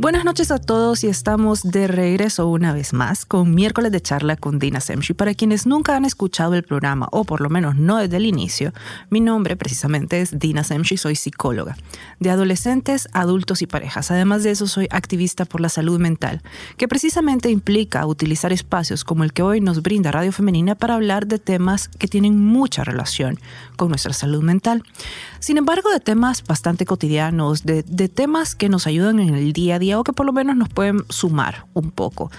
Buenas noches a todos y estamos de regreso una vez más con miércoles de charla con Dina Semchi. Para quienes nunca han escuchado el programa o por lo menos no desde el inicio, mi nombre precisamente es Dina Semchi, soy psicóloga de adolescentes, adultos y parejas. Además de eso soy activista por la salud mental, que precisamente implica utilizar espacios como el que hoy nos brinda Radio Femenina para hablar de temas que tienen mucha relación con nuestra salud mental. Sin embargo, de temas bastante cotidianos, de, de temas que nos ayudan en el día a día o que por lo menos nos pueden sumar un poco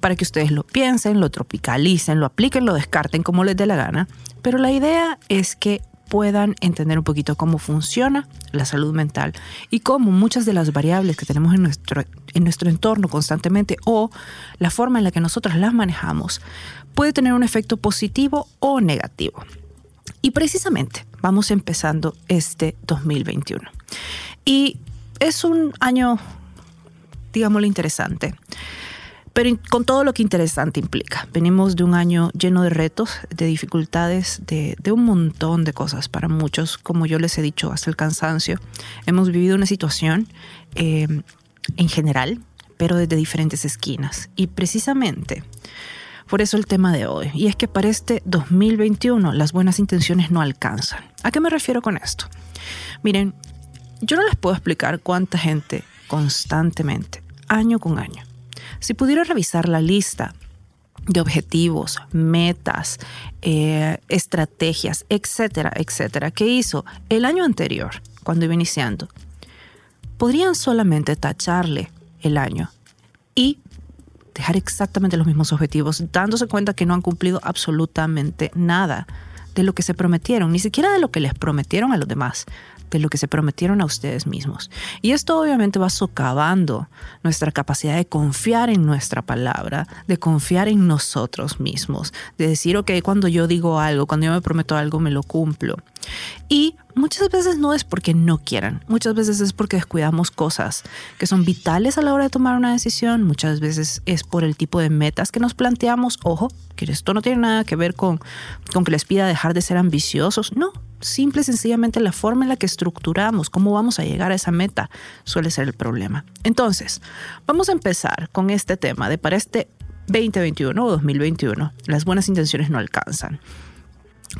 para que ustedes lo piensen, lo tropicalicen, lo apliquen, lo descarten como les dé la gana. Pero la idea es que puedan entender un poquito cómo funciona la salud mental y cómo muchas de las variables que tenemos en nuestro, en nuestro entorno constantemente o la forma en la que nosotros las manejamos puede tener un efecto positivo o negativo. Y precisamente vamos empezando este 2021. Y es un año digámoslo, interesante. Pero con todo lo que interesante implica. Venimos de un año lleno de retos, de dificultades, de, un montón de cosas para muchos, como yo les he dicho, hasta el cansancio. Hemos vivido una situación eh, en general, pero desde diferentes esquinas. Y precisamente por eso el tema de hoy. Y es que para este 2021 las buenas intenciones no alcanzan. ¿A qué me refiero con esto? Miren, yo no les puedo explicar cuánta gente constantemente año con año. Si pudiera revisar la lista de objetivos, metas, eh, estrategias, etcétera, etcétera, que hizo el año anterior, cuando iba iniciando, podrían solamente tacharle el año y dejar exactamente los mismos objetivos, dándose cuenta que no han cumplido absolutamente nada de lo que se prometieron, ni siquiera de lo que les prometieron a los demás, de lo que se prometieron a ustedes mismos. Y esto obviamente va socavando nuestra capacidad de confiar en nuestra palabra, de confiar en nosotros mismos, de decir, ok, cuando yo digo algo, cuando yo me prometo algo, me lo cumplo. Y muchas veces no es porque no quieran, muchas veces es porque descuidamos cosas que son vitales a la hora de tomar una decisión, muchas veces es por el tipo de metas que nos planteamos. Ojo, que esto no tiene nada que ver con, con que les pida dejar de ser ambiciosos, no, simple y sencillamente la forma en la que estructuramos, cómo vamos a llegar a esa meta, suele ser el problema. Entonces, vamos a empezar con este tema de para este 2021 o 2021, las buenas intenciones no alcanzan.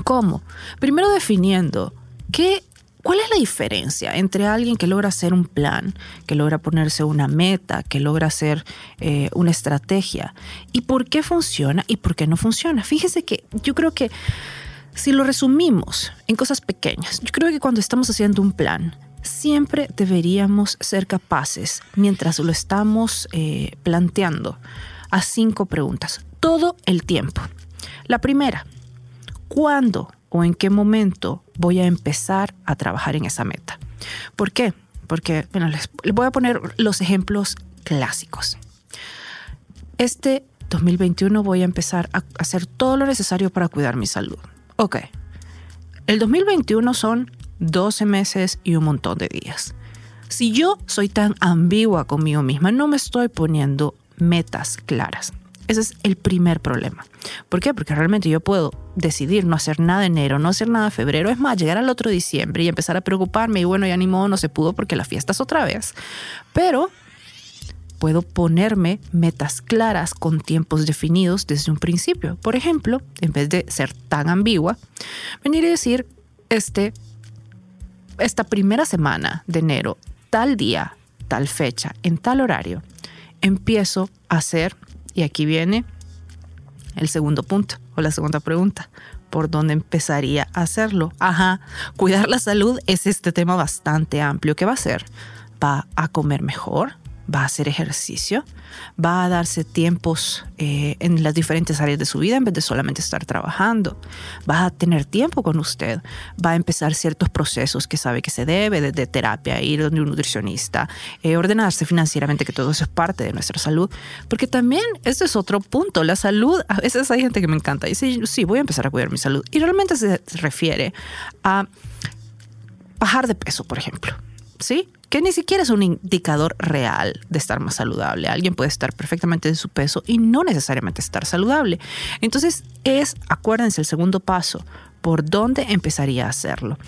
¿Cómo? Primero definiendo qué ¿Cuál es la diferencia entre alguien que logra hacer un plan, que logra ponerse una meta, que logra hacer eh, una estrategia? ¿Y por qué funciona y por qué no funciona? Fíjese que yo creo que si lo resumimos en cosas pequeñas, yo creo que cuando estamos haciendo un plan, siempre deberíamos ser capaces, mientras lo estamos eh, planteando, a cinco preguntas, todo el tiempo. La primera, ¿cuándo o en qué momento voy a empezar a trabajar en esa meta? ¿Por qué? Porque, bueno, les, les voy a poner los ejemplos clásicos. Este 2021 voy a empezar a hacer todo lo necesario para cuidar mi salud. Ok, el 2021 son 12 meses y un montón de días. Si yo soy tan ambigua conmigo misma, no me estoy poniendo metas claras. Ese es el primer problema. ¿Por qué? Porque realmente yo puedo decidir no hacer nada en enero, no hacer nada febrero. Es más, llegar al otro diciembre y empezar a preocuparme y bueno, ya ni modo, no se pudo porque la fiesta es otra vez. Pero puedo ponerme metas claras con tiempos definidos desde un principio. Por ejemplo, en vez de ser tan ambigua, venir y decir, este, esta primera semana de enero, tal día, tal fecha, en tal horario, empiezo a hacer, y aquí viene el segundo punto o la segunda pregunta, ¿por dónde empezaría a hacerlo? Ajá, cuidar la salud es este tema bastante amplio. ¿Qué va a hacer? ¿Va a comer mejor? Va a hacer ejercicio, va a darse tiempos eh, en las diferentes áreas de su vida en vez de solamente estar trabajando, va a tener tiempo con usted, va a empezar ciertos procesos que sabe que se debe, desde terapia, ir donde un nutricionista, eh, ordenarse financieramente, que todo eso es parte de nuestra salud, porque también ese es otro punto, la salud, a veces hay gente que me encanta y dice, sí, voy a empezar a cuidar mi salud, y realmente se refiere a bajar de peso, por ejemplo, ¿sí? Que ni siquiera es un indicador real de estar más saludable. Alguien puede estar perfectamente en su peso y no necesariamente estar saludable. Entonces es, acuérdense, el segundo paso, por dónde empezaría a hacerlo.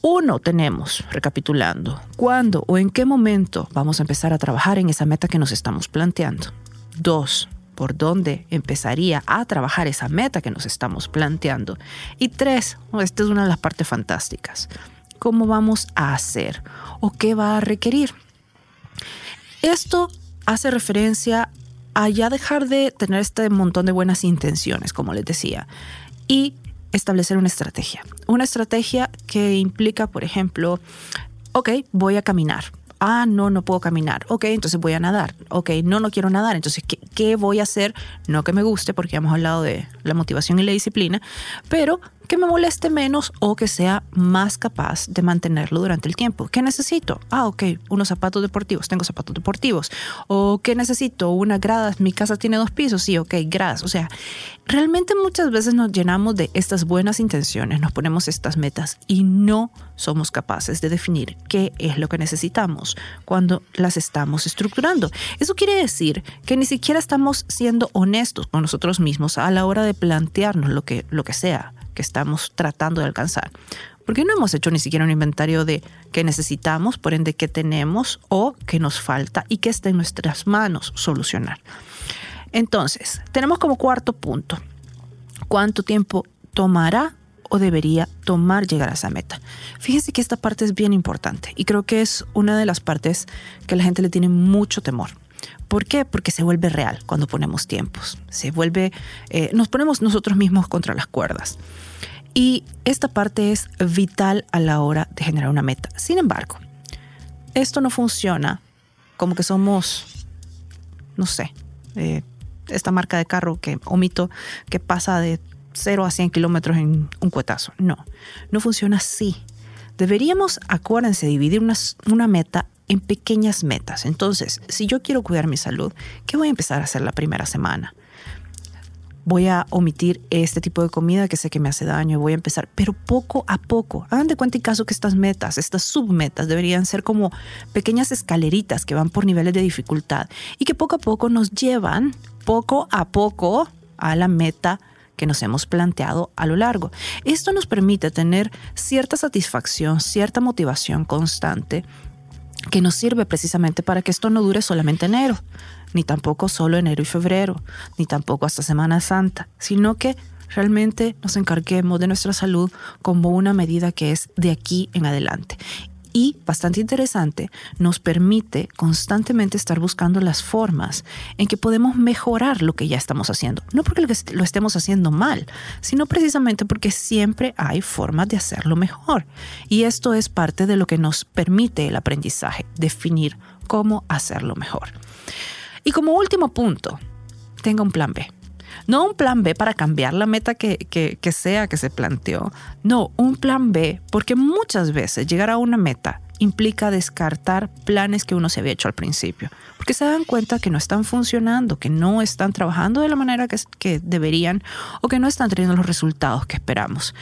Uno, tenemos, recapitulando, cuándo o en qué momento vamos a empezar a trabajar en esa meta que nos estamos planteando. Dos, por dónde empezaría a trabajar esa meta que nos estamos planteando. Y tres, esta es una de las partes fantásticas cómo vamos a hacer o qué va a requerir. Esto hace referencia a ya dejar de tener este montón de buenas intenciones, como les decía, y establecer una estrategia. Una estrategia que implica, por ejemplo, ok, voy a caminar. Ah, no, no puedo caminar. Ok, entonces voy a nadar. Ok, no, no quiero nadar. Entonces, ¿qué, ¿qué, voy a hacer? No que me guste, porque hemos hablado de la motivación y la disciplina, pero que me moleste menos o que sea más capaz de mantenerlo durante el tiempo. ¿Qué necesito? Ah, ok, unos zapatos deportivos, tengo zapatos deportivos. ¿O qué necesito? Una grada, mi casa tiene dos pisos, sí, ok, gradas. O sea, realmente muchas veces nos llenamos de estas buenas intenciones, nos ponemos estas metas y no somos capaces de definir qué es lo que necesitamos cuando las estamos estructurando. Eso quiere decir que ni siquiera estamos siendo honestos con nosotros mismos a la hora de plantearnos lo que, lo que sea que estamos tratando de alcanzar. Porque no hemos hecho ni siquiera un inventario de qué necesitamos, por ende qué tenemos o qué nos falta y qué está en nuestras manos solucionar. Entonces, tenemos como cuarto punto, ¿cuánto tiempo tomará o debería tomar llegar a esa meta? Fíjense que esta parte es bien importante y creo que es una de las partes que la gente le tiene mucho temor. ¿Por qué? Porque se vuelve real cuando ponemos tiempos. Se vuelve, eh, nos ponemos nosotros mismos contra las cuerdas. Y esta parte es vital a la hora de generar una meta. Sin embargo, esto no funciona como que somos, no sé, eh, esta marca de carro que omito, que pasa de 0 a 100 kilómetros en un cuetazo. No, no funciona así. Deberíamos, acuérdense, dividir una, una meta en pequeñas metas. Entonces, si yo quiero cuidar mi salud, ¿qué voy a empezar a hacer la primera semana? voy a omitir este tipo de comida que sé que me hace daño, voy a empezar, pero poco a poco. Hagan de cuenta y caso que estas metas, estas submetas deberían ser como pequeñas escaleritas que van por niveles de dificultad y que poco a poco nos llevan, poco a poco, a la meta que nos hemos planteado a lo largo. Esto nos permite tener cierta satisfacción, cierta motivación constante que nos sirve precisamente para que esto no dure solamente enero, ni tampoco solo enero y febrero, ni tampoco hasta Semana Santa, sino que realmente nos encarguemos de nuestra salud como una medida que es de aquí en adelante y, bastante interesante, nos permite constantemente estar buscando las formas en que podemos mejorar lo que ya estamos haciendo. No porque lo estemos haciendo mal, sino precisamente porque siempre hay formas de hacerlo mejor. Y esto es parte de lo que nos permite el aprendizaje, definir cómo hacerlo mejor. Y como último punto, tenga un plan B. No un plan B para cambiar la meta que, que, sea que se planteó. No, un plan B porque muchas veces llegar a una meta implica descartar planes que uno se había hecho al principio, porque se dan cuenta que no están funcionando, que no están trabajando de la manera que, que, deberían o que no están teniendo los resultados que esperamos.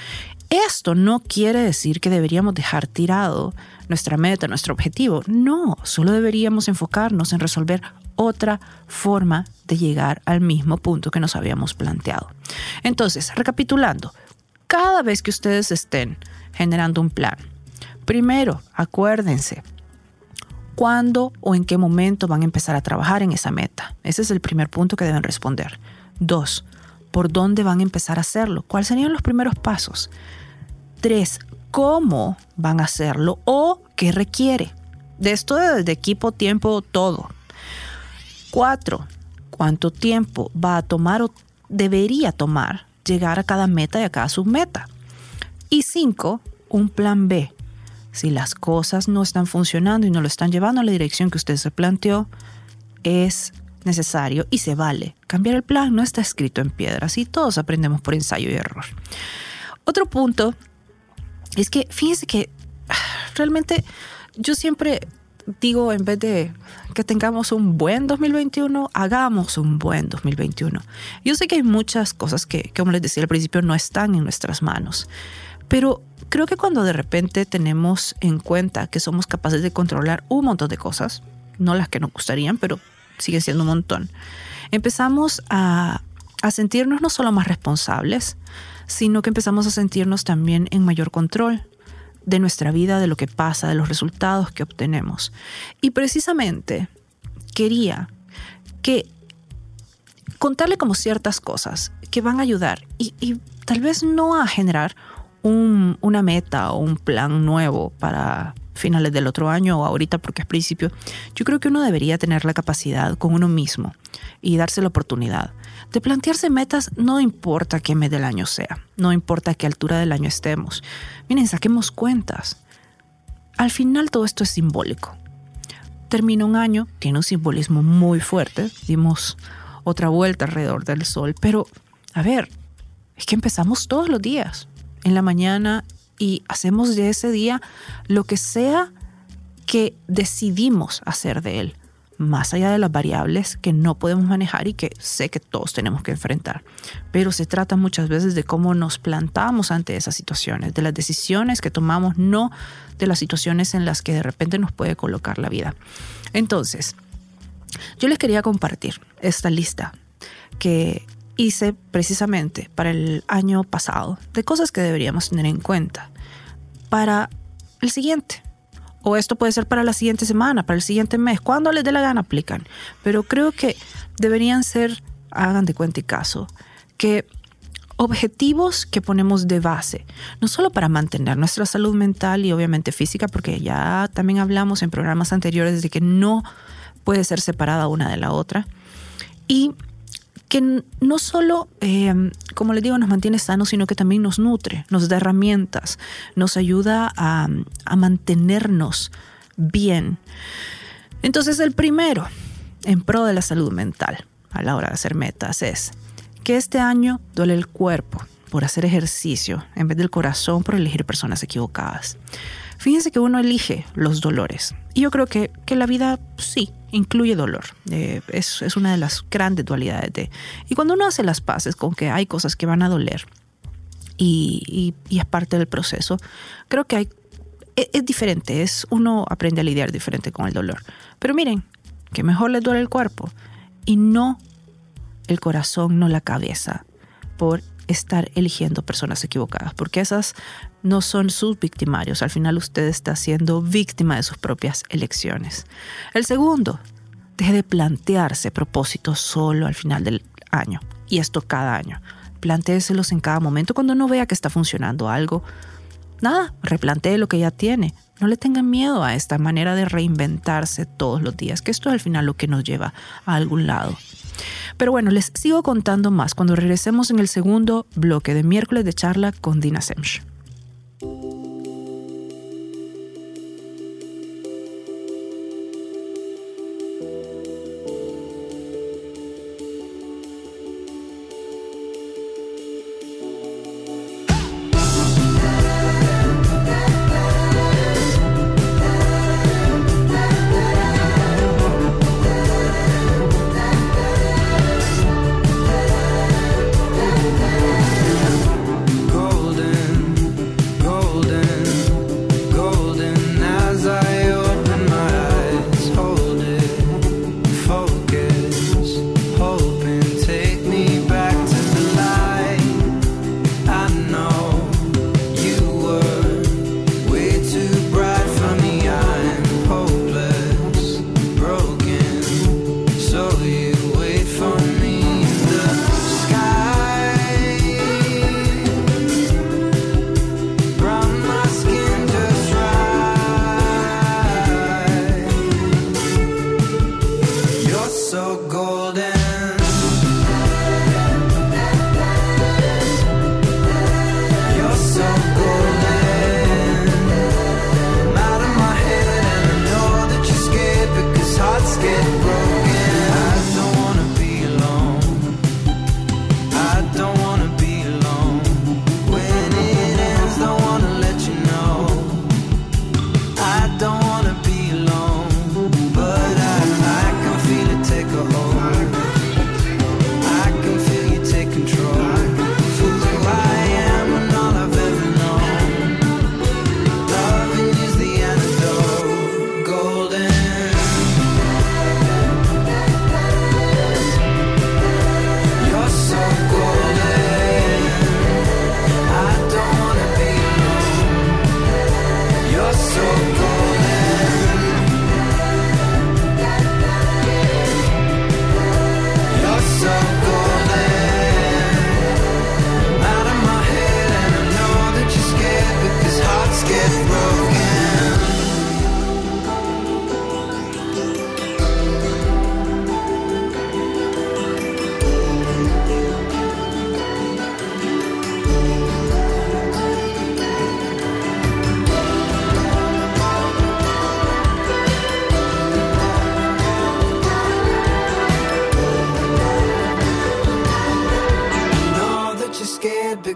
Esto no quiere decir que deberíamos dejar tirado nuestra meta, nuestro objetivo. No, solo deberíamos enfocarnos en resolver otra forma de llegar al mismo punto que nos habíamos planteado. Entonces, recapitulando, cada vez que ustedes estén generando un plan, primero acuérdense cuándo o en qué momento van a empezar a trabajar en esa meta. Ese es el primer punto que deben responder. Dos, ¿por dónde van a empezar a hacerlo? ¿Cuáles serían los primeros pasos? Tres, ¿cómo van a hacerlo o qué requiere? De esto de equipo, tiempo, todo. Cuatro, ¿cuánto tiempo va a tomar o debería tomar llegar a cada meta y a cada submeta? Y cinco, un plan B. Si las cosas no están funcionando y no lo están llevando a la dirección que usted se planteó, es necesario y se vale. Cambiar el plan no está escrito en piedra, así todos aprendemos por ensayo y error. Otro punto es que fíjense que ah, realmente yo siempre digo, en vez de que tengamos un buen 2021, hagamos un buen 2021. Yo sé que hay muchas cosas que, como les decía al principio, no están en nuestras manos, Pero creo que cuando de repente tenemos en cuenta que somos capaces de controlar un montón de cosas, no las que nos gustarían, pero sigue siendo un montón, empezamos a, a sentirnos no solo más responsables, sino que empezamos a sentirnos también en mayor control de nuestra vida, de lo que pasa, de los resultados que obtenemos. Y precisamente quería que contarle como ciertas cosas que van a ayudar y, tal vez no a generar una meta o un plan nuevo para finales del otro año o ahorita porque es principio, yo creo que uno debería tener la capacidad con uno mismo y darse la oportunidad de plantearse metas no importa qué mes del año sea, no importa qué altura del año estemos. Miren, saquemos cuentas. Al final todo esto es simbólico. Termina un año, tiene un simbolismo muy fuerte, dimos otra vuelta alrededor del sol, pero a ver, es que empezamos todos los días, en la mañana, y hacemos de ese día lo que sea que decidimos hacer de él más allá de las variables que no podemos manejar y que sé que todos tenemos que enfrentar. Pero se trata muchas veces de cómo nos plantamos ante esas situaciones, de las decisiones que tomamos, no de las situaciones en las que de repente nos puede colocar la vida. Entonces, yo les quería compartir esta lista que hice precisamente para el año pasado de cosas que deberíamos tener en cuenta para el siguiente o esto puede ser para la siguiente semana, para el siguiente mes, cuando les dé la gana aplican. Pero creo que deberían ser, hagan de cuenta y caso, que objetivos que ponemos de base, no solo para mantener nuestra salud mental y obviamente física, porque ya también hablamos en programas anteriores de que no puede ser separada una de la otra, y que no solo, em, como les digo, nos mantiene sanos, sino que también nos nutre, nos da herramientas, nos ayuda a, a mantenernos bien. Entonces el primero, en pro de la salud mental, a la hora de hacer metas, es que este año duele el cuerpo por hacer ejercicio en vez del corazón por elegir personas equivocadas. Fíjense que uno elige los dolores. Y yo creo que, que la vida sí incluye dolor. Eh, es, es, una de las grandes dualidades de... Y cuando uno hace las paces con que hay cosas que van a doler y, es parte del proceso, creo que hay, es, es, diferente. Es, uno aprende a lidiar diferente con el dolor. Pero miren, que mejor le duele el cuerpo y no el corazón, no la cabeza, por estar eligiendo personas equivocadas, porque esas no son sus victimarios. Al final usted está siendo víctima de sus propias elecciones. El segundo, deje de plantearse propósitos solo al final del año. Y esto cada año. Plantéeselos en cada momento cuando no vea que está funcionando algo. Nada, replantee lo que ya tiene. No le tengan miedo a esta manera de reinventarse todos los días, que esto es al final lo que nos lleva a algún lado. Pero bueno, les sigo contando más cuando regresemos en el segundo bloque de miércoles de charla con Dina Semch.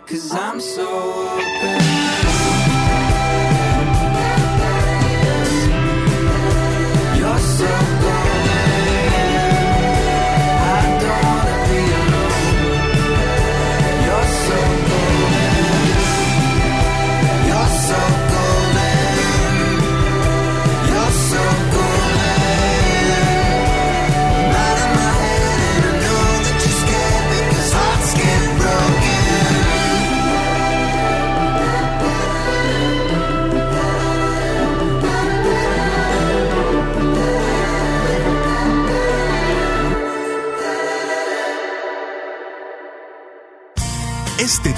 Cause I'm so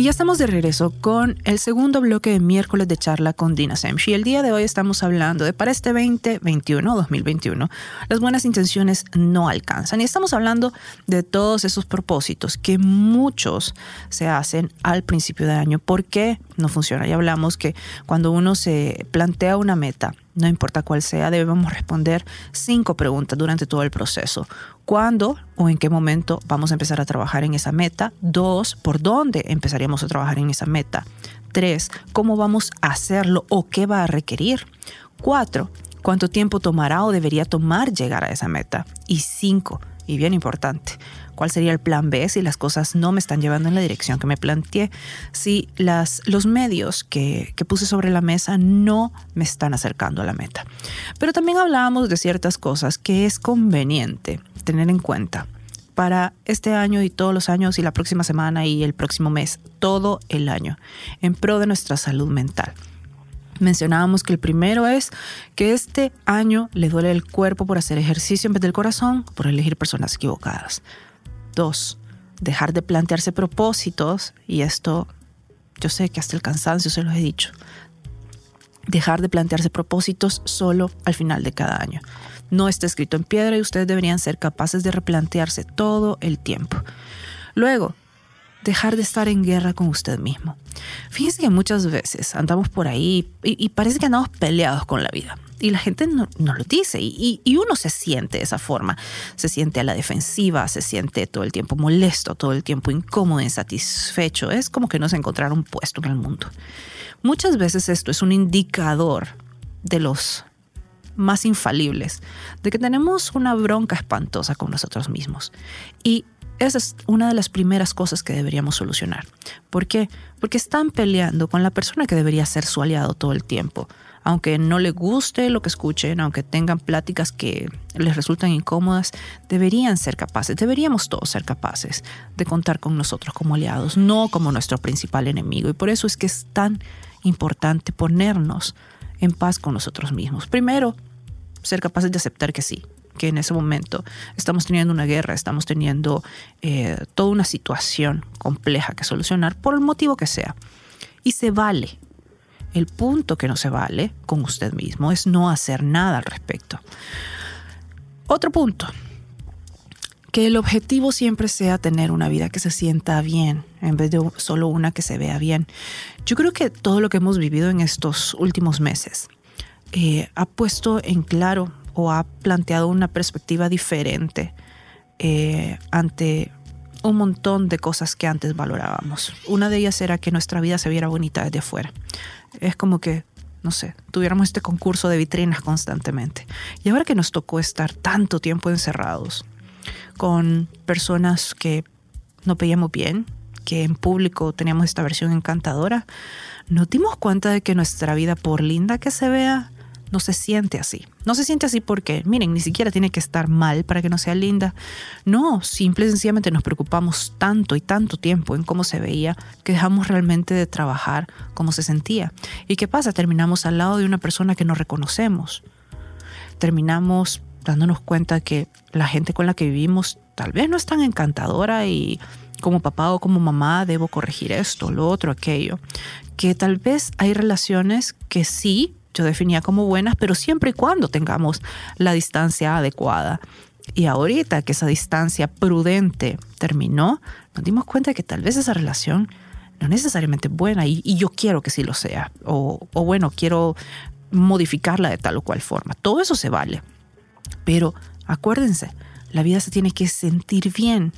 Y ya estamos de regreso con el segundo bloque de miércoles de charla con Dina Semchi. El día de hoy estamos hablando de para este 2021 2021, las buenas intenciones no alcanzan. Y estamos hablando de todos esos propósitos que muchos se hacen al principio de año. ¿Por qué no funciona? Ya hablamos que cuando uno se plantea una meta, no importa cuál sea, debemos responder cinco preguntas durante todo el proceso. ¿Cuándo o en qué momento vamos a empezar a trabajar en esa meta? Dos, ¿por dónde empezaríamos a trabajar en esa meta? Tres, ¿cómo vamos a hacerlo o qué va a requerir? Cuatro, ¿cuánto tiempo tomará o debería tomar llegar a esa meta? Y cinco, y bien importante, ¿cuál sería el plan B si las cosas no me están llevando en la dirección que me planteé? Si las, los medios que, que puse sobre la mesa no me están acercando a la meta. Pero también hablábamos de ciertas cosas que es conveniente tener en cuenta para este año y todos los años y la próxima semana y el próximo mes, todo el año, en pro de nuestra salud mental. Mencionábamos que el primero es que este año le duele el cuerpo por hacer ejercicio en vez del corazón, por elegir personas equivocadas. Dos, dejar de plantearse propósitos, y esto yo sé que hasta el cansancio se los he dicho, dejar de plantearse propósitos solo al final de cada año. No está escrito en piedra y ustedes deberían ser capaces de replantearse todo el tiempo. Luego, dejar de estar en guerra con usted mismo. Fíjense que muchas veces andamos por ahí y, parece que andamos peleados con la vida. Y la gente no, no lo dice y, y- uno se siente de esa forma. Se siente a la defensiva, se siente todo el tiempo molesto, todo el tiempo incómodo, insatisfecho. Es como que no se encontrara un puesto en el mundo. Muchas veces esto es un indicador de los más infalibles, de que tenemos una bronca espantosa con nosotros mismos. Y esa es una de las primeras cosas que deberíamos solucionar. ¿Por qué? Porque están peleando con la persona que debería ser su aliado todo el tiempo. Aunque no le guste lo que escuchen, aunque tengan pláticas que les resultan incómodas, deberían ser capaces, deberíamos todos ser capaces de contar con nosotros como aliados, no como nuestro principal enemigo. Y por eso es que es tan importante ponernos en paz con nosotros mismos. Primero, ser capaces de aceptar que sí, que en ese momento estamos teniendo una guerra, estamos teniendo eh, toda una situación compleja que solucionar por el motivo que sea. Y se vale. El punto que no se vale con usted mismo es no hacer nada al respecto. Otro punto, que el objetivo siempre sea tener una vida que se sienta bien en vez de solo una que se vea bien. Yo creo que todo lo que hemos vivido en estos últimos meses eh, ha puesto en claro o ha planteado una perspectiva diferente eh, ante un montón de cosas que antes valorábamos. Una de ellas era que nuestra vida se viera bonita desde afuera. Es como que, no sé, tuviéramos este concurso de vitrinas constantemente. Y ahora que nos tocó estar tanto tiempo encerrados con personas que no veíamos bien, que en público teníamos esta versión encantadora, nos dimos cuenta de que nuestra vida, por linda que se vea, no se siente así. No se siente así porque, miren, ni siquiera tiene que estar mal para que no sea linda. No, simple y sencillamente nos preocupamos tanto y tanto tiempo en cómo se veía que dejamos realmente de trabajar cómo se sentía. ¿Y qué pasa? Terminamos al lado de una persona que no reconocemos. Terminamos dándonos cuenta que la gente con la que vivimos tal vez no es tan encantadora y como papá o como mamá debo corregir esto, lo otro, aquello. Que tal vez hay relaciones que sí yo definía como buenas, pero siempre y cuando tengamos la distancia adecuada. Y ahorita que esa distancia prudente terminó, nos dimos cuenta de que tal vez esa relación no necesariamente es buena y, yo quiero que sí lo sea. O, o bueno, quiero modificarla de tal o cual forma. Todo eso se vale. Pero acuérdense, la vida se tiene que sentir bien.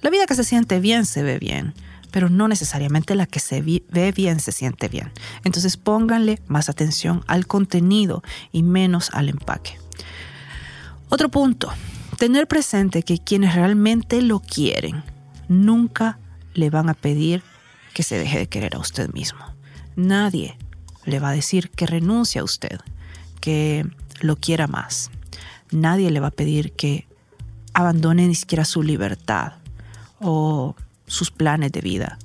La vida que se siente bien se ve bien, pero no necesariamente la que se ve bien se siente bien. Entonces pónganle más atención al contenido y menos al empaque. Otro punto, tener presente que quienes realmente lo quieren nunca le van a pedir que se deje de querer a usted mismo. Nadie le va a decir que renuncie a usted, que lo quiera más. Nadie le va a pedir que abandone ni siquiera su libertad o sus planes de vida.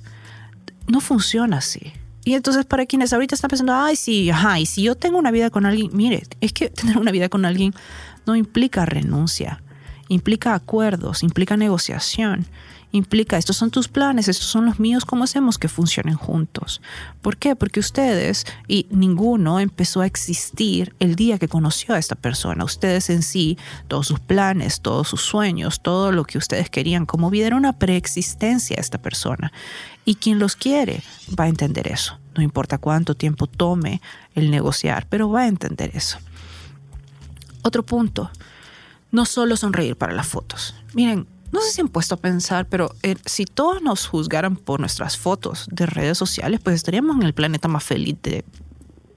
No funciona así. Y entonces para quienes ahorita están pensando, ay, sí, ajá, y si yo tengo una vida con alguien, mire, es que tener una vida con alguien no implica renuncia, implica acuerdos, implica negociación, implica, estos son tus planes, estos son los míos, ¿cómo hacemos que funcionen juntos? ¿Por qué? Porque ustedes y ninguno empezó a existir el día que conoció a esta persona. Ustedes en sí, todos sus planes, todos sus sueños, todo lo que ustedes querían como vida era una preexistencia a esta persona. Y quien los quiere va a entender eso. No importa cuánto tiempo tome el negociar, pero va a entender eso. Otro punto, no solo sonreír para las fotos. Miren, no sé si han puesto a pensar, pero eh, si todos nos juzgaran por nuestras fotos de redes sociales, pues estaríamos en el planeta más feliz de,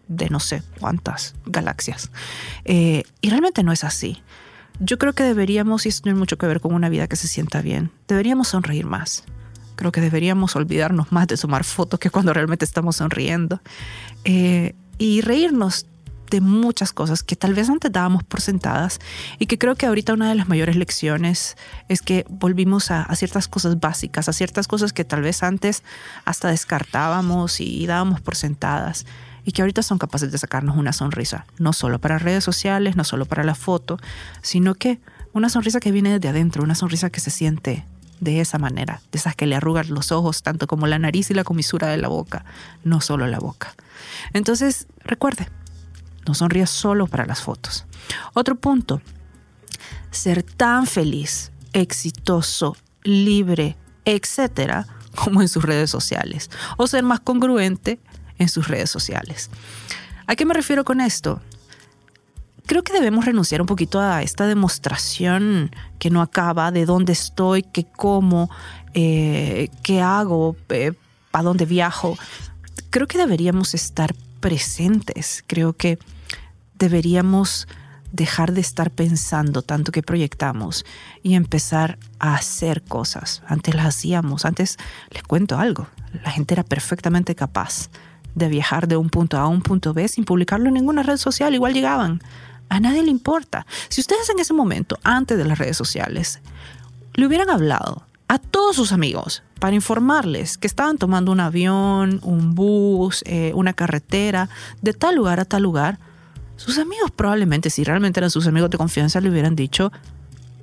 de no sé cuántas galaxias. Eh, y realmente no es así. Yo creo que deberíamos, y esto tiene mucho que ver con una vida que se sienta bien, deberíamos sonreír más. Creo que deberíamos olvidarnos más de tomar fotos que cuando realmente estamos sonriendo. Eh, y reírnos de muchas cosas que tal vez antes dábamos por sentadas y que creo que ahorita una de las mayores lecciones es que volvimos a, ciertas cosas básicas, a ciertas cosas que tal vez antes hasta descartábamos y dábamos por sentadas y que ahorita son capaces de sacarnos una sonrisa, no solo para redes sociales, no solo para la foto, sino que una sonrisa que viene desde adentro, una sonrisa que se siente de esa manera, de esas que le arrugan los ojos, tanto como la nariz y la comisura de la boca, no solo la boca. Entonces, recuerde, no sonrías solo para las fotos. Otro punto, ser tan feliz, exitoso, libre, etcétera, como en sus redes sociales. O ser más congruente en sus redes sociales. ¿A qué me refiero con esto? Creo que debemos renunciar un poquito a esta demostración que no acaba de dónde estoy, qué como, eh, qué hago, eh, para dónde viajo. Creo que deberíamos estar presentes. Creo que deberíamos dejar de estar pensando tanto que proyectamos y empezar a hacer cosas. Antes las hacíamos, antes les cuento algo, la gente era perfectamente capaz de viajar de un punto A a un punto B sin publicarlo en ninguna red social, igual llegaban. A nadie le importa. Si ustedes en ese momento, antes de las redes sociales, le hubieran hablado a todos sus amigos para informarles que estaban tomando un avión, un bus, eh, una carretera, de tal lugar a tal lugar, sus amigos probablemente, si realmente eran sus amigos de confianza, le hubieran dicho,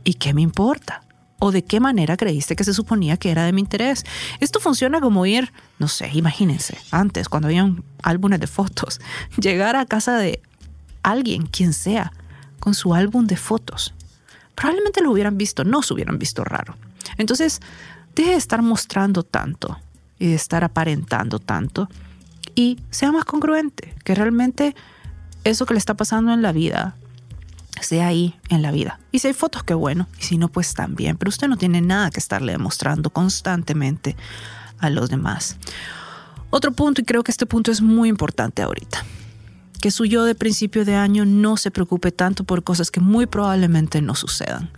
¿y qué me importa? ¿O de qué manera creíste que se suponía que era de mi interés? Esto funciona como ir, no sé, imagínense, antes, cuando habían álbumes de fotos, llegar a casa de alguien, quien sea, con su álbum de fotos. Probablemente lo hubieran visto, no se hubieran visto raro. Entonces, deje de estar mostrando tanto y de estar aparentando tanto y sea más congruente, que realmente eso que le está pasando en la vida sea ahí en la vida. Y si hay fotos, qué bueno. Y si no, pues también. Pero usted no tiene nada que estarle demostrando constantemente a los demás. Otro punto, y creo que este punto es muy importante ahorita, que su yo de principio de año no se preocupe tanto por cosas que muy probablemente no sucedan.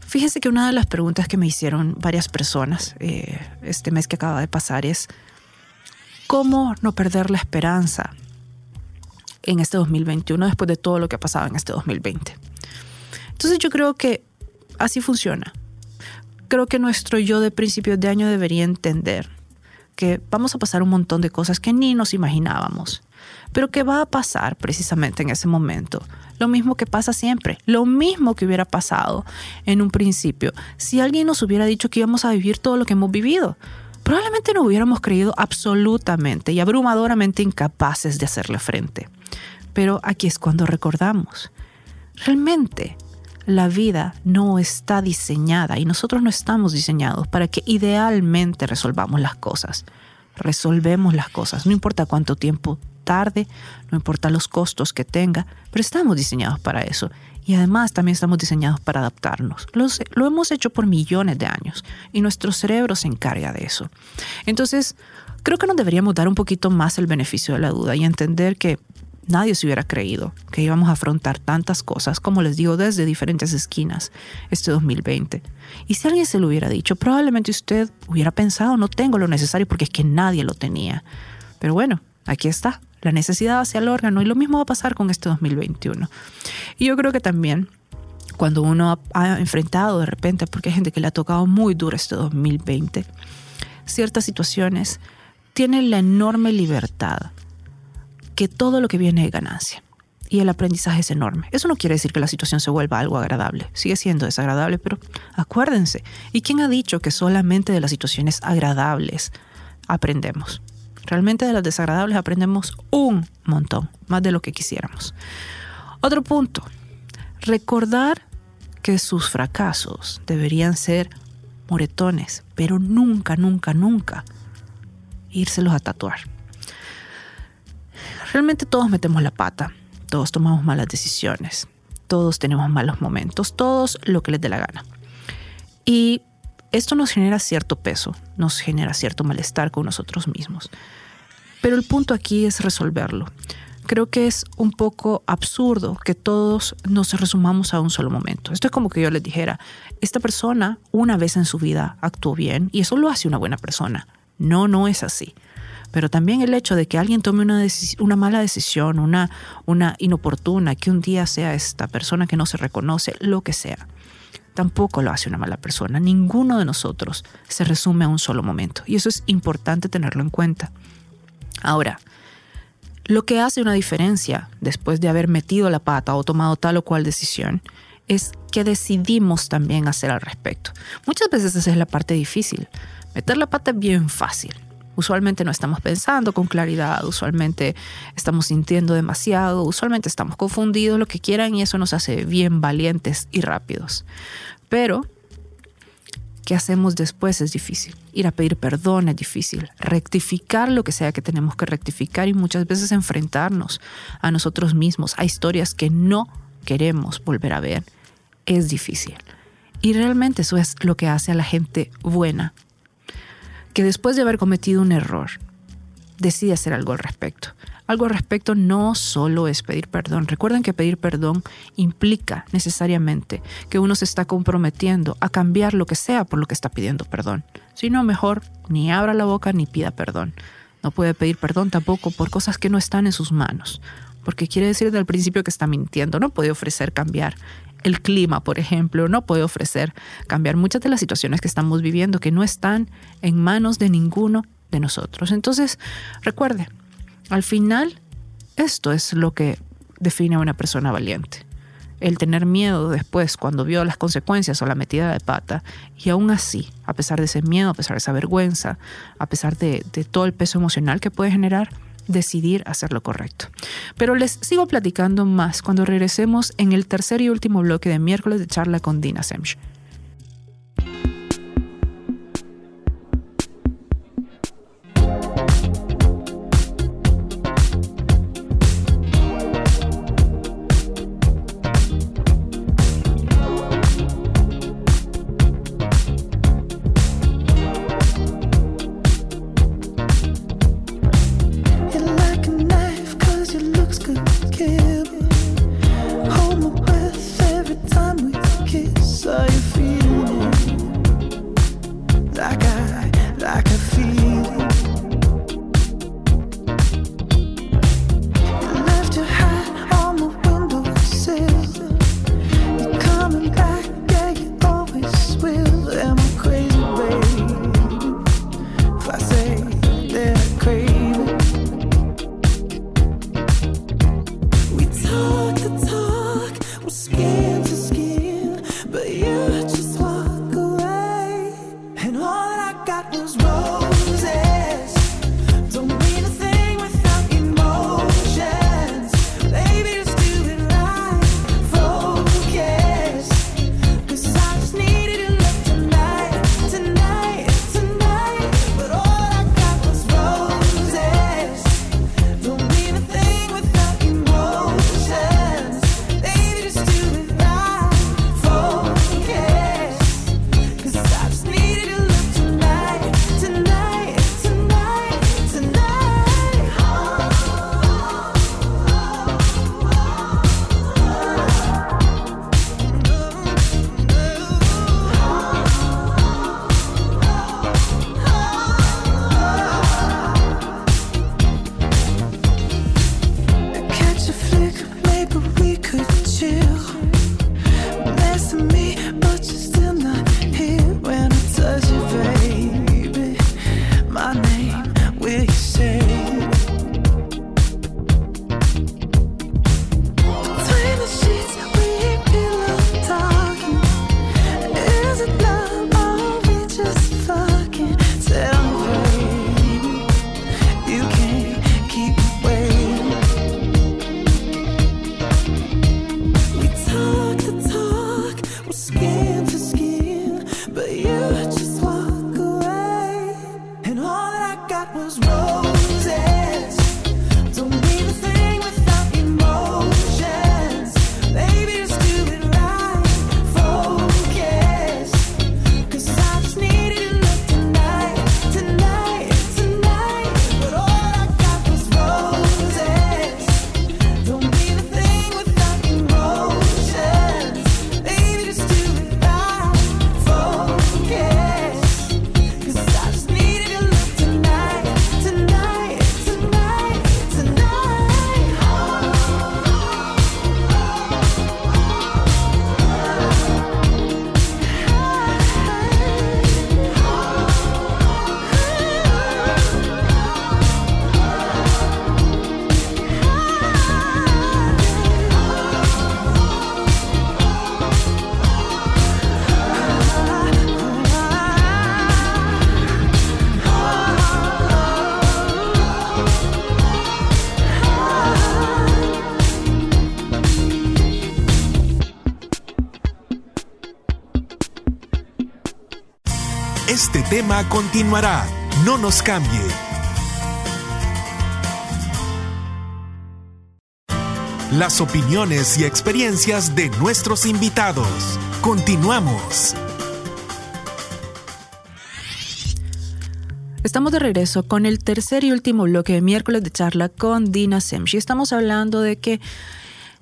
Fíjense que una de las preguntas que me hicieron varias personas eh, este mes que acaba de pasar es, ¿cómo no perder la esperanza en este 2021 después de todo lo que ha pasado en este 2020? Entonces yo creo que así funciona. Creo que nuestro yo de principios de año debería entender que vamos a pasar un montón de cosas que ni nos imaginábamos, pero que va a pasar precisamente en ese momento. Lo mismo que pasa siempre, lo mismo que hubiera pasado en un principio si alguien nos hubiera dicho que íbamos a vivir todo lo que hemos vivido. Probablemente no hubiéramos creído absolutamente y abrumadoramente incapaces de hacerle frente. Pero aquí es cuando recordamos. Realmente, la vida no está diseñada y nosotros no estamos diseñados para que idealmente resolvamos las cosas. Resolvemos las cosas, no importa cuánto tiempo tarde, no importa los costos que tenga, pero estamos diseñados para eso. Y además también estamos diseñados para adaptarnos. Lo hemos hecho por millones de años y nuestro cerebro se encarga de eso. Entonces, creo que nos deberíamos dar un poquito más el beneficio de la duda y entender que nadie se hubiera creído que íbamos a afrontar tantas cosas, como les digo, desde diferentes esquinas este 2020. Y si alguien se lo hubiera dicho, probablemente usted hubiera pensado, no tengo lo necesario porque es que nadie lo tenía. Pero bueno, aquí está. La necesidad hacia el órgano y lo mismo va a pasar con este 2021. Y yo creo que también cuando uno ha, enfrentado de repente, porque hay gente que le ha tocado muy duro este 2020, ciertas situaciones, tiene la enorme libertad que todo lo que viene es ganancia. Y el aprendizaje es enorme. Eso no quiere decir que la situación se vuelva algo agradable. Sigue siendo desagradable, pero acuérdense. ¿Y quién ha dicho que solamente de las situaciones agradables aprendemos? Realmente de las desagradables aprendemos un montón, más de lo que quisiéramos. Otro punto, recordar que sus fracasos deberían ser moretones, pero nunca, nunca, nunca írselos a tatuar. Realmente todos metemos la pata, todos tomamos malas decisiones, todos tenemos malos momentos, todos lo que les dé la gana. Y esto nos genera cierto peso, nos genera cierto malestar con nosotros mismos. Pero el punto aquí es resolverlo. Creo que es un poco absurdo que todos nos resumamos a un solo momento. Esto es como que yo les dijera, esta persona una vez en su vida actuó bien y eso lo hace una buena persona. No, no es así. Pero también el hecho de que alguien tome una, una mala decisión, una, una inoportuna, que un día sea esta persona que no se reconoce, lo que sea, tampoco lo hace una mala persona. Ninguno de nosotros se resume a un solo momento. Y eso es importante tenerlo en cuenta. Ahora, lo que hace una diferencia después de haber metido la pata o tomado tal o cual decisión es que decidimos también hacer al respecto. Muchas veces esa es la parte difícil. Meter la pata es bien fácil. Usualmente no estamos pensando con claridad, usualmente estamos sintiendo demasiado, usualmente estamos confundidos, lo que quieran, y eso nos hace bien valientes y rápidos. Pero ¿Qué hacemos después? Es difícil. Ir a pedir perdón es difícil. Rectificar lo que sea que tenemos que rectificar y muchas veces enfrentarnos a nosotros mismos, a historias que no queremos volver a ver, es difícil. Y realmente eso es lo que hace a la gente buena, que después de haber cometido un error, decide hacer algo al respecto. Algo al respecto no solo es pedir perdón. Recuerden que pedir perdón implica necesariamente que uno se está comprometiendo a cambiar lo que sea por lo que está pidiendo perdón. Si no, mejor ni abra la boca ni pida perdón. No puede pedir perdón tampoco por cosas que no están en sus manos, porque quiere decir desde el principio que está mintiendo. No puede ofrecer cambiar el clima, por ejemplo, no puede ofrecer cambiar muchas de las situaciones que estamos viviendo que no están en manos de ninguno de nosotros. Entonces, recuerde, al final, esto es lo que define a una persona valiente. El tener miedo después cuando vio las consecuencias o la metida de pata y aún así, a pesar de ese miedo, a pesar de esa vergüenza, a pesar de, de todo el peso emocional que puede generar, decidir hacer lo correcto. Pero les sigo platicando más cuando regresemos en el tercer y último bloque de miércoles de charla con Dina Semch. Tema continuará. No nos cambie. Las opiniones y experiencias de nuestros invitados. Continuamos. Estamos de regreso con el tercer y último bloque de miércoles de charla con Dina Semchi. Estamos hablando de que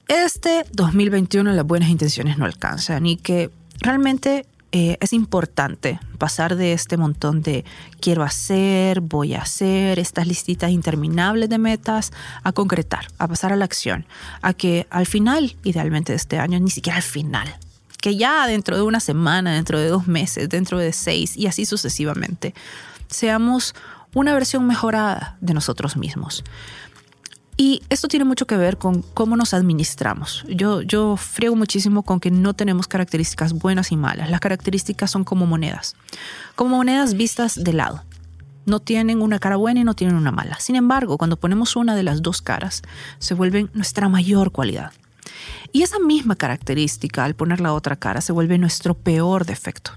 este 2021 las buenas intenciones no alcanzan y que realmente eh, es importante pasar de este montón de quiero hacer, voy a hacer, estas listitas interminables de metas, a concretar, a pasar a la acción, a que al final, idealmente de este año, ni siquiera al final, que ya dentro de una semana, dentro de dos meses, dentro de seis y así sucesivamente, seamos una versión mejorada de nosotros mismos. Y esto tiene mucho que ver con cómo nos administramos. Yo, yo friego muchísimo con que no tenemos características buenas y malas. Las características son como monedas, como monedas vistas de lado. No tienen una cara buena y no tienen una mala. Sin embargo, cuando ponemos una de las dos caras, se vuelven nuestra mayor cualidad. Y esa misma característica, al poner la otra cara, se vuelve nuestro peor defecto.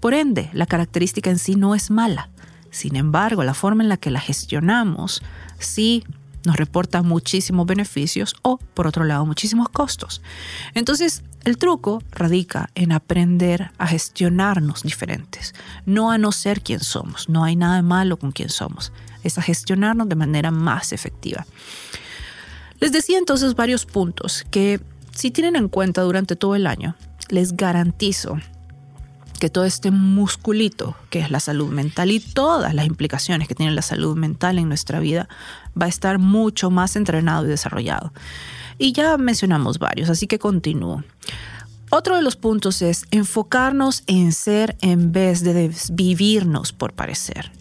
Por ende, la característica en sí no es mala. Sin embargo, la forma en la que la gestionamos sí nos reporta muchísimos beneficios o, por otro lado, muchísimos costos. Entonces, el truco radica en aprender a gestionarnos diferentes, no a no ser quien somos. No hay nada malo con quien somos, es a gestionarnos de manera más efectiva. Les decía entonces varios puntos que si tienen en cuenta durante todo el año, les garantizo que todo este musculito que es la salud mental y todas las implicaciones que tiene la salud mental en nuestra vida va a estar mucho más entrenado y desarrollado. Y ya mencionamos varios, así que continúo. Otro de los puntos es enfocarnos en ser en vez de vivirnos por parecer.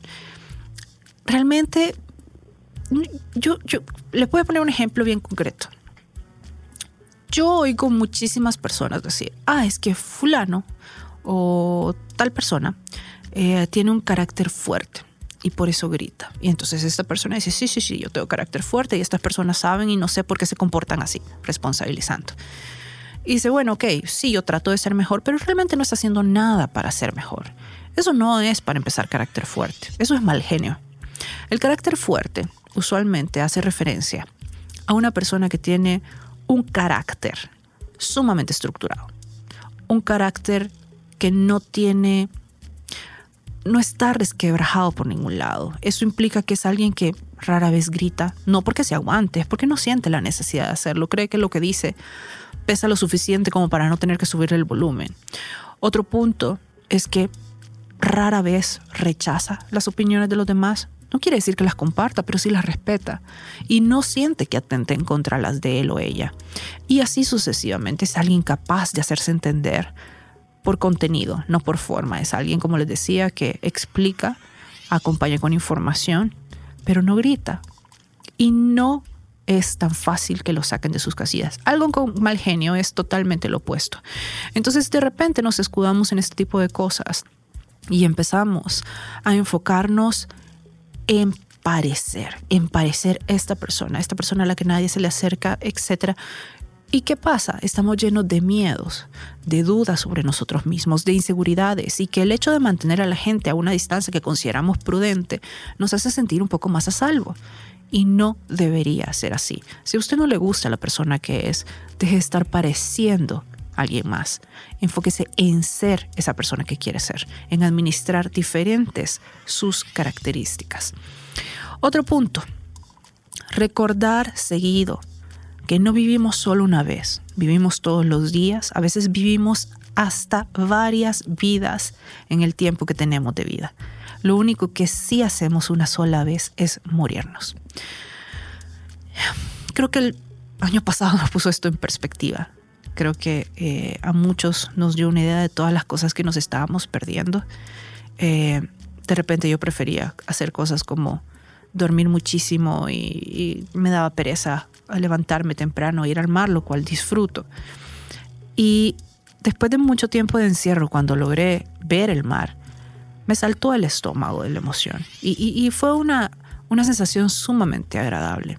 Realmente, yo, yo le puedo poner un ejemplo bien concreto. Yo oigo muchísimas personas decir, ah, es que fulano o tal persona eh, tiene un carácter fuerte y por eso grita. Y entonces esta persona dice, sí, sí, sí, yo tengo carácter fuerte y estas personas saben y no sé por qué se comportan así, responsabilizando. Y dice, bueno, ok, sí, yo trato de ser mejor, pero realmente no está haciendo nada para ser mejor. Eso no es para empezar carácter fuerte, eso es mal genio. El carácter fuerte usualmente hace referencia a una persona que tiene un carácter sumamente estructurado, un carácter que no tiene, no está resquebrajado por ningún lado. Eso implica que es alguien que rara vez grita, no porque se aguante, es porque no siente la necesidad de hacerlo, cree que lo que dice pesa lo suficiente como para no tener que subir el volumen. Otro punto es que rara vez rechaza las opiniones de los demás. No quiere decir que las comparta, pero sí las respeta. Y no siente que atenten contra las de él o ella. Y así sucesivamente es alguien capaz de hacerse entender, por contenido, no por forma. Es alguien, como les decía, que explica, acompaña con información, pero no grita. Y no es tan fácil que lo saquen de sus casillas. Algo con mal genio es totalmente lo opuesto. Entonces de repente nos escudamos en este tipo de cosas y empezamos a enfocarnos en parecer, en parecer esta persona, esta persona a la que nadie se le acerca, etc. ¿Y qué pasa? Estamos llenos de miedos, de dudas sobre nosotros mismos, de inseguridades y que el hecho de mantener a la gente a una distancia que consideramos prudente nos hace sentir un poco más a salvo. Y no debería ser así. Si a usted no le gusta la persona que es, deje de estar pareciendo a alguien más. Enfóquese en ser esa persona que quiere ser, en administrar diferentes sus características. Otro punto, recordar seguido que no vivimos solo una vez, vivimos todos los días, a veces vivimos hasta varias vidas en el tiempo que tenemos de vida. Lo único que sí hacemos una sola vez es morirnos. Creo que el año pasado nos puso esto en perspectiva. Creo que eh, a muchos nos dio una idea de todas las cosas que nos estábamos perdiendo. Eh, de repente yo prefería hacer cosas como dormir muchísimo y, me daba pereza levantarme temprano, ir al mar, lo cual disfruto. Y después de mucho tiempo de encierro, cuando logré ver el mar, me saltó el estómago de la emoción y, fue una, una sensación sumamente agradable.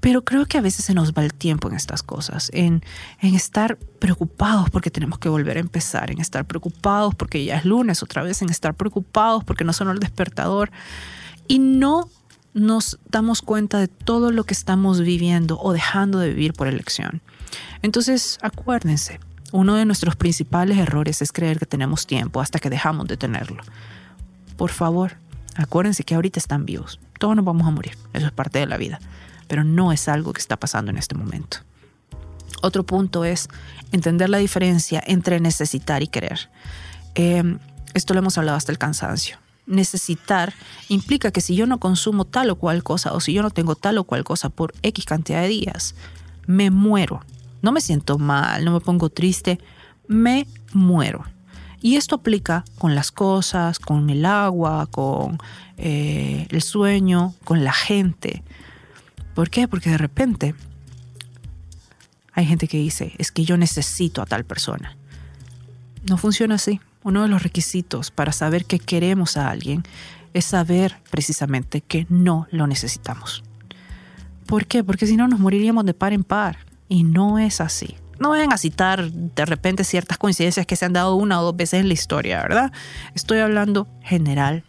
Pero creo que a veces se nos va el tiempo en estas cosas, en, en estar preocupados porque tenemos que volver a empezar, en estar preocupados porque ya es lunes otra vez, en estar preocupados porque no sonó el despertador y no nos damos cuenta de todo lo que estamos viviendo o dejando de vivir por elección. Entonces, acuérdense, uno de nuestros principales errores es creer que tenemos tiempo hasta que dejamos de tenerlo. Por favor, acuérdense que ahorita están vivos. Todos nos vamos a morir. Eso es parte de la vida. Pero no es algo que está pasando en este momento. Otro punto es entender la diferencia entre necesitar y querer. Eh, esto lo hemos hablado hasta el cansancio. Necesitar implica que si yo no consumo tal o cual cosa o si yo no tengo tal o cual cosa por X cantidad de días, me muero. No me siento mal, no me pongo triste, me muero. Y esto aplica con las cosas, con el agua, con eh, el sueño, con la gente. ¿Por qué? Porque de repente hay gente que dice, es que yo necesito a tal persona. No funciona así. Uno de los requisitos para saber que queremos a alguien es saber precisamente que no lo necesitamos. ¿Por qué? Porque si no nos moriríamos de par en par. Y no es así. No vayan a citar de repente ciertas coincidencias que se han dado una o dos veces en la historia, ¿verdad? Estoy hablando general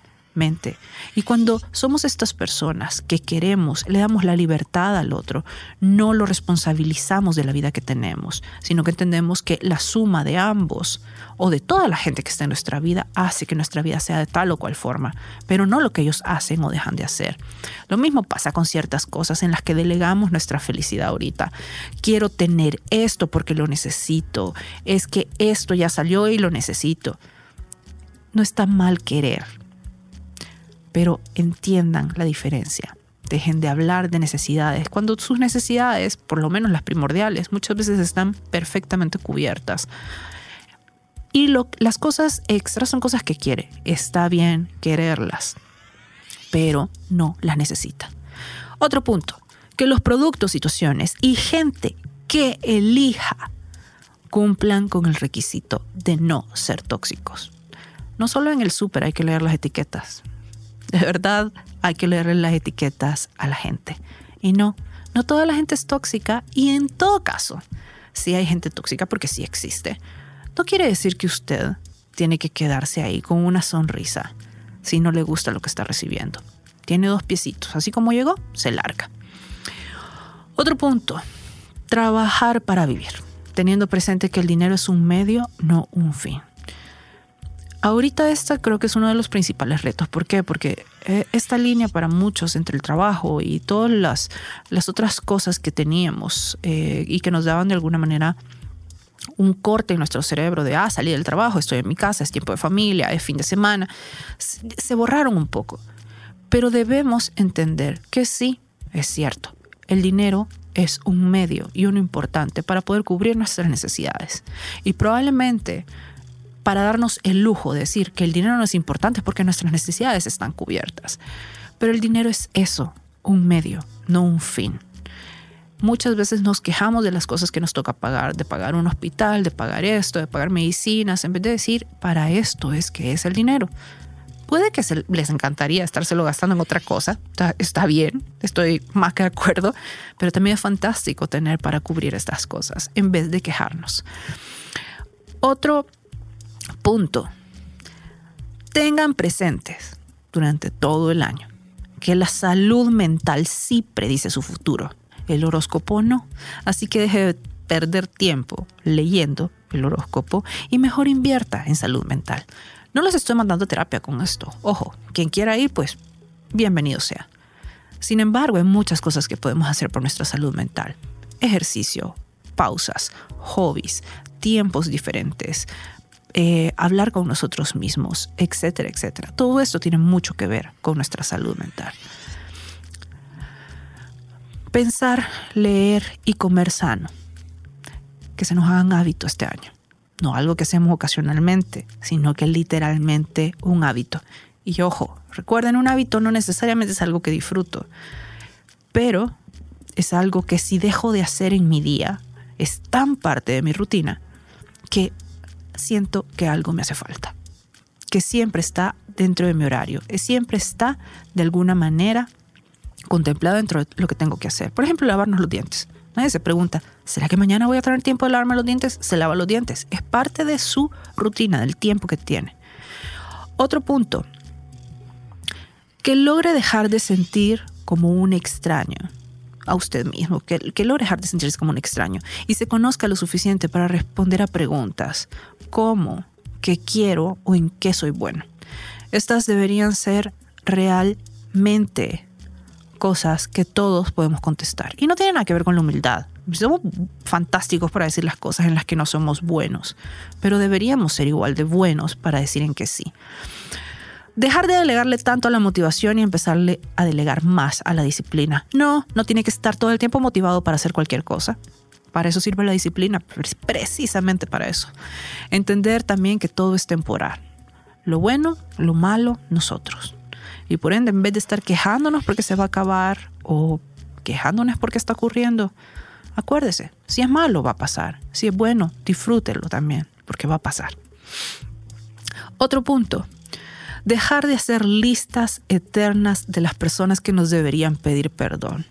y cuando somos estas personas que queremos, le damos la libertad al otro, no lo responsabilizamos de la vida que tenemos, sino que entendemos que la suma de ambos o de toda la gente que está en nuestra vida hace que nuestra vida sea de tal o cual forma, pero no lo que ellos hacen o dejan de hacer. Lo mismo pasa con ciertas cosas en las que delegamos nuestra felicidad ahorita. Quiero tener esto porque lo necesito, es que esto ya salió y lo necesito. No está mal querer, pero entiendan la diferencia. Dejen de hablar de necesidades cuando sus necesidades, por lo menos las primordiales, muchas veces están perfectamente cubiertas. Y las cosas extras son cosas que quiere. Está bien quererlas, pero no las necesita. Otro punto, que los productos, situaciones y gente que elija cumplan con el requisito de no ser tóxicos. No solo en el súper hay que leer las etiquetas, de verdad hay que leerle las etiquetas a la gente. Y no, no toda la gente es tóxica y en todo caso, si hay gente tóxica porque sí existe, no quiere decir que usted tiene que quedarse ahí con una sonrisa si no le gusta lo que está recibiendo. Tiene dos piecitos, así como llegó, se larga. Otro punto, trabajar para vivir, teniendo presente que el dinero es un medio, no un fin. Ahorita esta creo que es uno de los principales retos. ¿Por qué? Porque eh, esta línea para muchos entre el trabajo y todas las, las otras cosas que teníamos eh, y que nos daban de alguna manera un corte en nuestro cerebro de, ah, salí del trabajo, estoy en mi casa, es tiempo de familia, es fin de semana, se borraron un poco. Pero debemos entender que sí, es cierto, el dinero es un medio y uno importante para poder cubrir nuestras necesidades. Y probablemente para darnos el lujo de decir que el dinero no es importante porque nuestras necesidades están cubiertas. Pero el dinero es eso, un medio, no un fin. Muchas veces nos quejamos de las cosas que nos toca pagar, de pagar un hospital, de pagar esto, de pagar medicinas, en vez de decir, para esto es que es el dinero. Puede que les encantaría estárselo gastando en otra cosa, está, está bien, estoy más que de acuerdo, pero también es fantástico tener para cubrir estas cosas en vez de quejarnos. Otro Punto. Tengan presentes durante todo el año que la salud mental sí predice su futuro, el horóscopo no. Así que deje de perder tiempo leyendo el horóscopo y mejor invierta en salud mental. No les estoy mandando terapia con esto. Ojo, quien quiera ir, pues bienvenido sea. Sin embargo, hay muchas cosas que podemos hacer por nuestra salud mental. Ejercicio, pausas, hobbies, tiempos diferentes, eh, hablar con nosotros mismos, etcétera, etcétera. Todo esto tiene mucho que ver con nuestra salud mental. Pensar, leer y comer sano. Que se nos hagan hábito este año. No algo que hacemos ocasionalmente, sino que literalmente un hábito. Y ojo, recuerden, un hábito no necesariamente es algo que disfruto, pero es algo que si dejo de hacer en mi día, es tan parte de mi rutina que siento que algo me hace falta, que siempre está dentro de mi horario, que siempre está de alguna manera contemplado dentro de lo que tengo que hacer. Por ejemplo, lavarnos los dientes. Nadie se pregunta, ¿será que mañana voy a tener tiempo de lavarme los dientes? Se lava los dientes. Es parte de su rutina, del tiempo que tiene. Otro punto, que logre dejar de sentir como un extraño a usted mismo, que, que logre dejar de sentirse como un extraño y se conozca lo suficiente para responder a preguntas como, qué quiero o en qué soy bueno. Estas deberían ser realmente cosas que todos podemos contestar. Y no tiene nada que ver con la humildad. Somos fantásticos para decir las cosas en las que no somos buenos, pero deberíamos ser igual de buenos para decir en que sí. Dejar de delegarle tanto a la motivación y empezarle a delegar más a la disciplina. No, no tiene que estar todo el tiempo motivado para hacer cualquier cosa. Para eso sirve la disciplina, precisamente para eso. Entender también que todo es temporal. Lo bueno, lo malo, nosotros. Y por ende, en vez de estar quejándonos porque se va a acabar o quejándonos porque está ocurriendo, acuérdese, si es malo va a pasar, si es bueno, disfrútelo también, porque va a pasar. Otro punto, dejar de hacer listas eternas de las personas que nos deberían pedir perdón.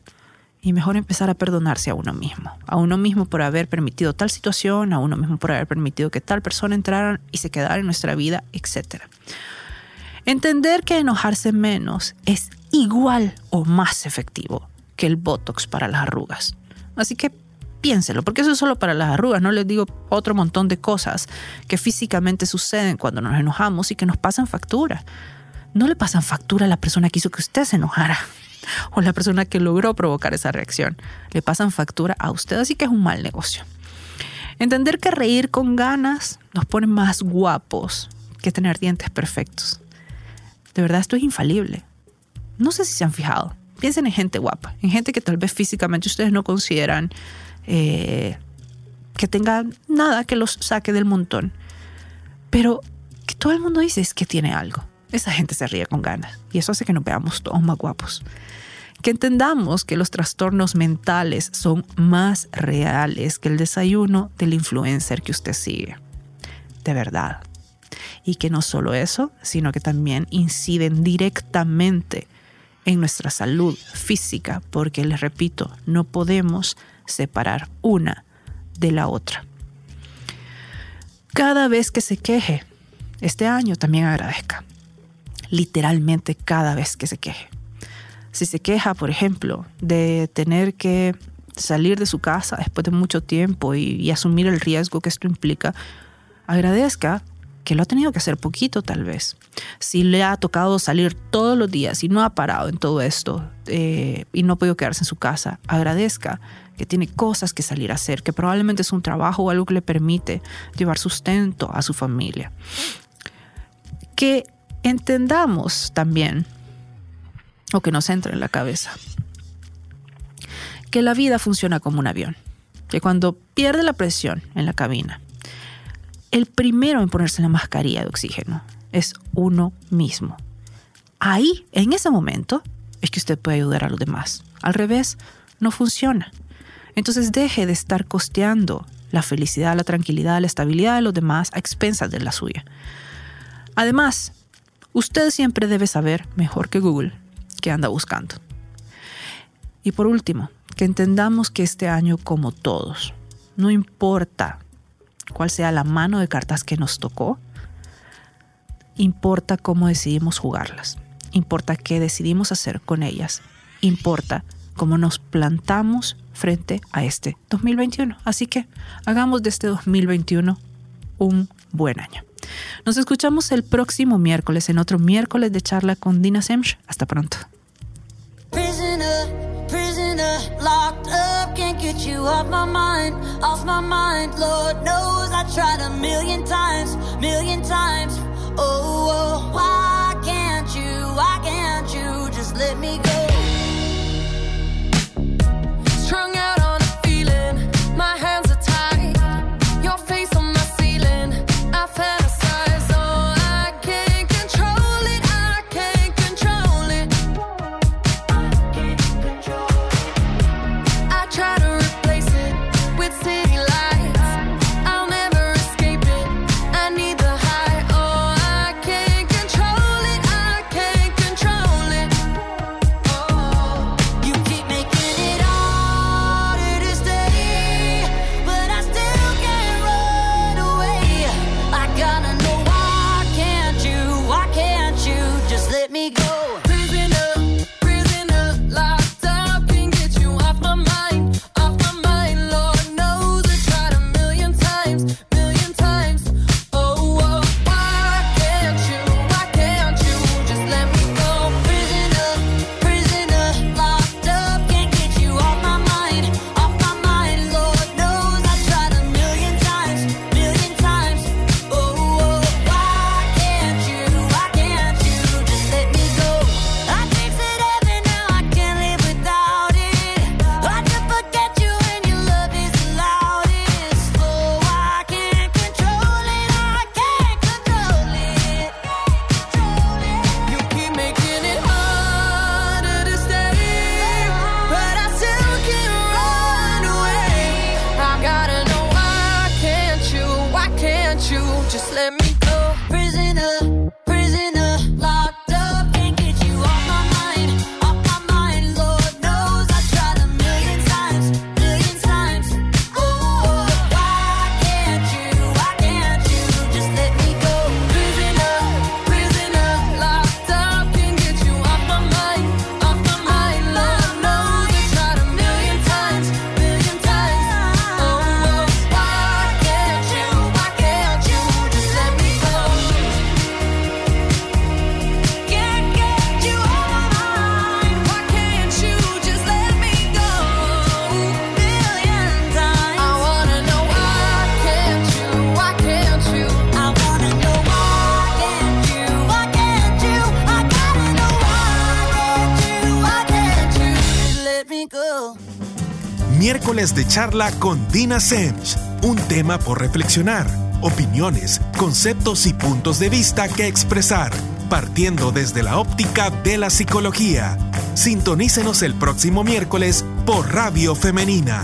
Y mejor empezar a perdonarse a uno mismo. A uno mismo por haber permitido tal situación, a uno mismo por haber permitido que tal persona entrara y se quedara en nuestra vida, etc. Entender que enojarse menos es igual o más efectivo que el Botox para las arrugas. Así que piénselo, porque eso es solo para las arrugas, no les digo otro montón de cosas que físicamente suceden cuando nos enojamos y que nos pasan factura. No le pasan factura a la persona que hizo que usted se enojara o la persona que logró provocar esa reacción. Le pasan factura a usted, así que es un mal negocio. Entender que reír con ganas nos pone más guapos que tener dientes perfectos. De verdad, esto es infalible. No sé si se han fijado. Piensen en gente guapa, en gente que tal vez físicamente ustedes no consideran eh, que tenga nada que los saque del montón. Pero que todo el mundo dice es que tiene algo. Esa gente se ríe con ganas y eso hace que nos veamos todos más guapos. Que entendamos que los trastornos mentales son más reales que el desayuno del influencer que usted sigue. De verdad y que no solo eso, sino que también inciden directamente en nuestra salud física, porque les repito, no podemos separar una de la otra. Cada vez que se queje, este año también agradezca. Literalmente cada vez que se queje. Si se queja, por ejemplo, de tener que salir de su casa después de mucho tiempo y, asumir el riesgo que esto implica, agradezca que lo ha tenido que hacer poquito tal vez. Si le ha tocado salir todos los días y no ha parado en todo esto eh, y no ha podido quedarse en su casa, agradezca que tiene cosas que salir a hacer, que probablemente es un trabajo o algo que le permite llevar sustento a su familia. Que entendamos también, o que nos entre en la cabeza, que la vida funciona como un avión, que cuando pierde la presión en la cabina, el primero en ponerse la mascarilla de oxígeno es uno mismo. Ahí, en ese momento, es que usted puede ayudar a los demás. Al revés, no funciona. Entonces deje de estar costeando la felicidad, la tranquilidad, la estabilidad de los demás a expensas de la suya. Además, usted siempre debe saber, mejor que Google, qué anda buscando. Y por último, que entendamos que este año, como todos, no importa cuál sea la mano de cartas que nos tocó, importa cómo decidimos jugarlas, importa qué decidimos hacer con ellas, importa cómo nos plantamos frente a este 2021. Así que hagamos de este 2021 un buen año. Nos escuchamos el próximo miércoles en otro miércoles de charla con Dina Semch. Hasta pronto. Prisoner, prisoner, locked up, can't get you off my mind, off my mind. Lord knows I tried a million times, million times. Oh, oh, why can't you, why can't you just let me go? Charla con Dina Semch. Un tema por reflexionar, opiniones, conceptos y puntos de vista que expresar, partiendo desde la óptica de la psicología. Sintonícenos el próximo miércoles por Radio Femenina